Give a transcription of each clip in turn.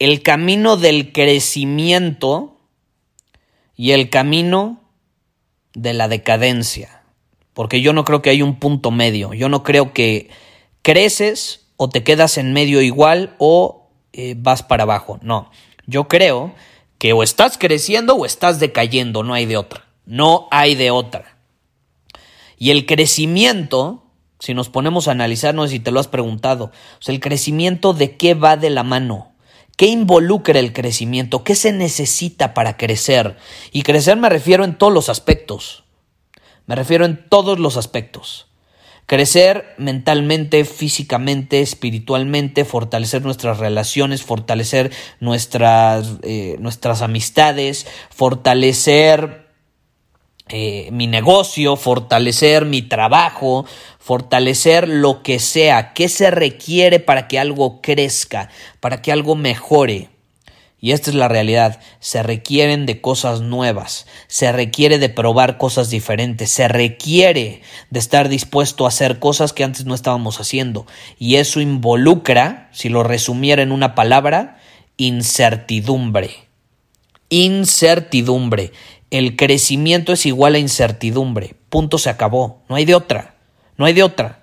El camino del crecimiento y el camino de la decadencia. Porque yo no creo que hay un punto medio. Yo no creo que creces o te quedas en medio igual o eh, vas para abajo. No. Yo creo que o estás creciendo o estás decayendo. No hay de otra. No hay de otra. Y el crecimiento si nos ponemos a analizar, no sé si te lo has preguntado, el crecimiento de qué va de la mano, qué involucra el crecimiento, qué se necesita para crecer. Y crecer me refiero en todos los aspectos, me refiero en todos los aspectos. Crecer mentalmente, físicamente, espiritualmente, fortalecer nuestras relaciones, fortalecer nuestras, eh, nuestras amistades, fortalecer eh, mi negocio, fortalecer mi trabajo, fortalecer lo que sea, qué se requiere para que algo crezca, para que algo mejore. Y esta es la realidad, se requieren de cosas nuevas, se requiere de probar cosas diferentes, se requiere de estar dispuesto a hacer cosas que antes no estábamos haciendo. Y eso involucra, si lo resumiera en una palabra, incertidumbre. Incertidumbre. El crecimiento es igual a incertidumbre. Punto se acabó. No hay de otra. No hay de otra.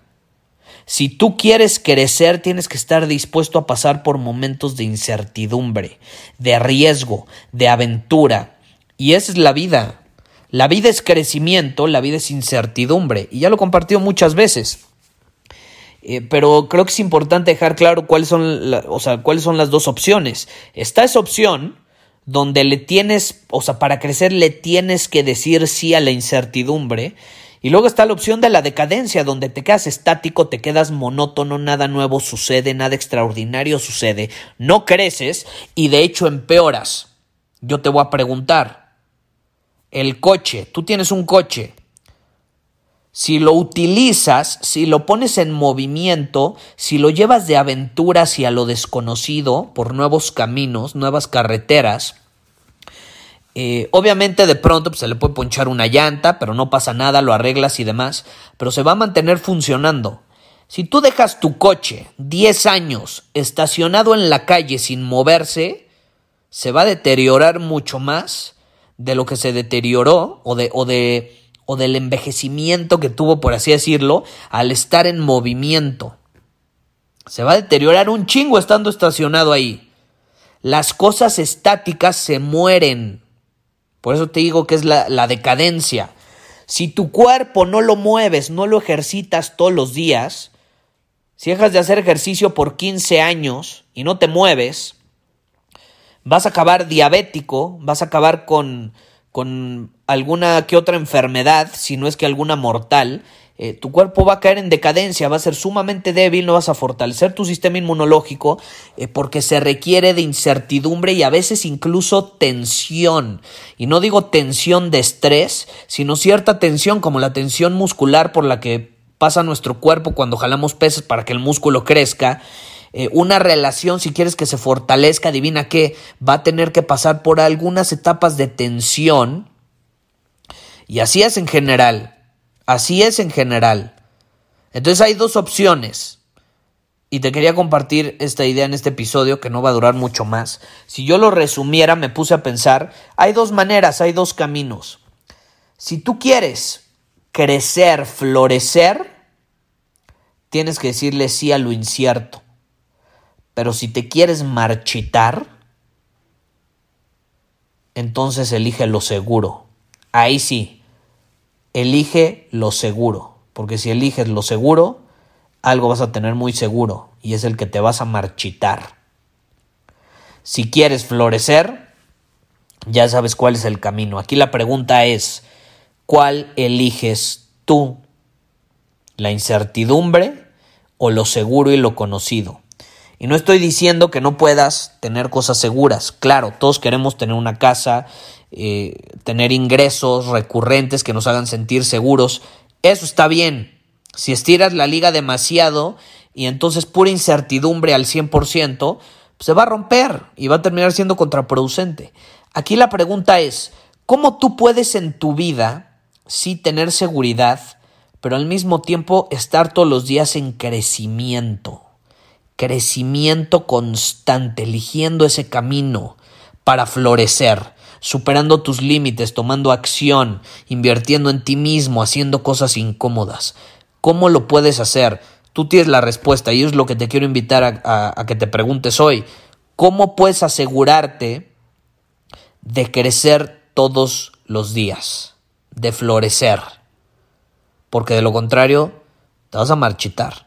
Si tú quieres crecer, tienes que estar dispuesto a pasar por momentos de incertidumbre, de riesgo, de aventura. Y esa es la vida. La vida es crecimiento, la vida es incertidumbre. Y ya lo he compartido muchas veces. Eh, pero creo que es importante dejar claro cuáles son, o sea, cuáles son las dos opciones. Está esa opción donde le tienes, o sea, para crecer le tienes que decir sí a la incertidumbre. Y luego está la opción de la decadencia, donde te quedas estático, te quedas monótono, nada nuevo sucede, nada extraordinario sucede, no creces y de hecho empeoras. Yo te voy a preguntar, el coche, tú tienes un coche, si lo utilizas, si lo pones en movimiento, si lo llevas de aventura hacia lo desconocido, por nuevos caminos, nuevas carreteras, eh, obviamente de pronto pues, se le puede ponchar una llanta, pero no pasa nada, lo arreglas y demás, pero se va a mantener funcionando. Si tú dejas tu coche 10 años estacionado en la calle sin moverse, se va a deteriorar mucho más de lo que se deterioró o de, o de o del envejecimiento que tuvo, por así decirlo, al estar en movimiento. Se va a deteriorar un chingo estando estacionado ahí. Las cosas estáticas se mueren. Por eso te digo que es la, la decadencia. Si tu cuerpo no lo mueves, no lo ejercitas todos los días, si dejas de hacer ejercicio por 15 años y no te mueves, vas a acabar diabético, vas a acabar con con alguna que otra enfermedad, si no es que alguna mortal, eh, tu cuerpo va a caer en decadencia, va a ser sumamente débil, no vas a fortalecer tu sistema inmunológico eh, porque se requiere de incertidumbre y a veces incluso tensión. Y no digo tensión de estrés, sino cierta tensión como la tensión muscular por la que pasa nuestro cuerpo cuando jalamos peces para que el músculo crezca. Eh, una relación, si quieres que se fortalezca, adivina qué, va a tener que pasar por algunas etapas de tensión. Y así es en general. Así es en general. Entonces hay dos opciones. Y te quería compartir esta idea en este episodio que no va a durar mucho más. Si yo lo resumiera, me puse a pensar, hay dos maneras, hay dos caminos. Si tú quieres crecer, florecer, tienes que decirle sí a lo incierto. Pero si te quieres marchitar, entonces elige lo seguro. Ahí sí, elige lo seguro. Porque si eliges lo seguro, algo vas a tener muy seguro y es el que te vas a marchitar. Si quieres florecer, ya sabes cuál es el camino. Aquí la pregunta es, ¿cuál eliges tú? ¿La incertidumbre o lo seguro y lo conocido? Y no estoy diciendo que no puedas tener cosas seguras. Claro, todos queremos tener una casa, eh, tener ingresos recurrentes que nos hagan sentir seguros. Eso está bien. Si estiras la liga demasiado y entonces pura incertidumbre al 100%, pues se va a romper y va a terminar siendo contraproducente. Aquí la pregunta es, ¿cómo tú puedes en tu vida sí tener seguridad, pero al mismo tiempo estar todos los días en crecimiento? Crecimiento constante, eligiendo ese camino para florecer superando tus límites, tomando acción, invirtiendo en ti mismo, haciendo cosas incómodas. ¿Cómo lo puedes hacer? Tú tienes la respuesta y es lo que te quiero invitar a, que te preguntes hoy. ¿Cómo puedes asegurarte de crecer todos los días? De florecer. Porque de lo contrario, te vas a marchitar.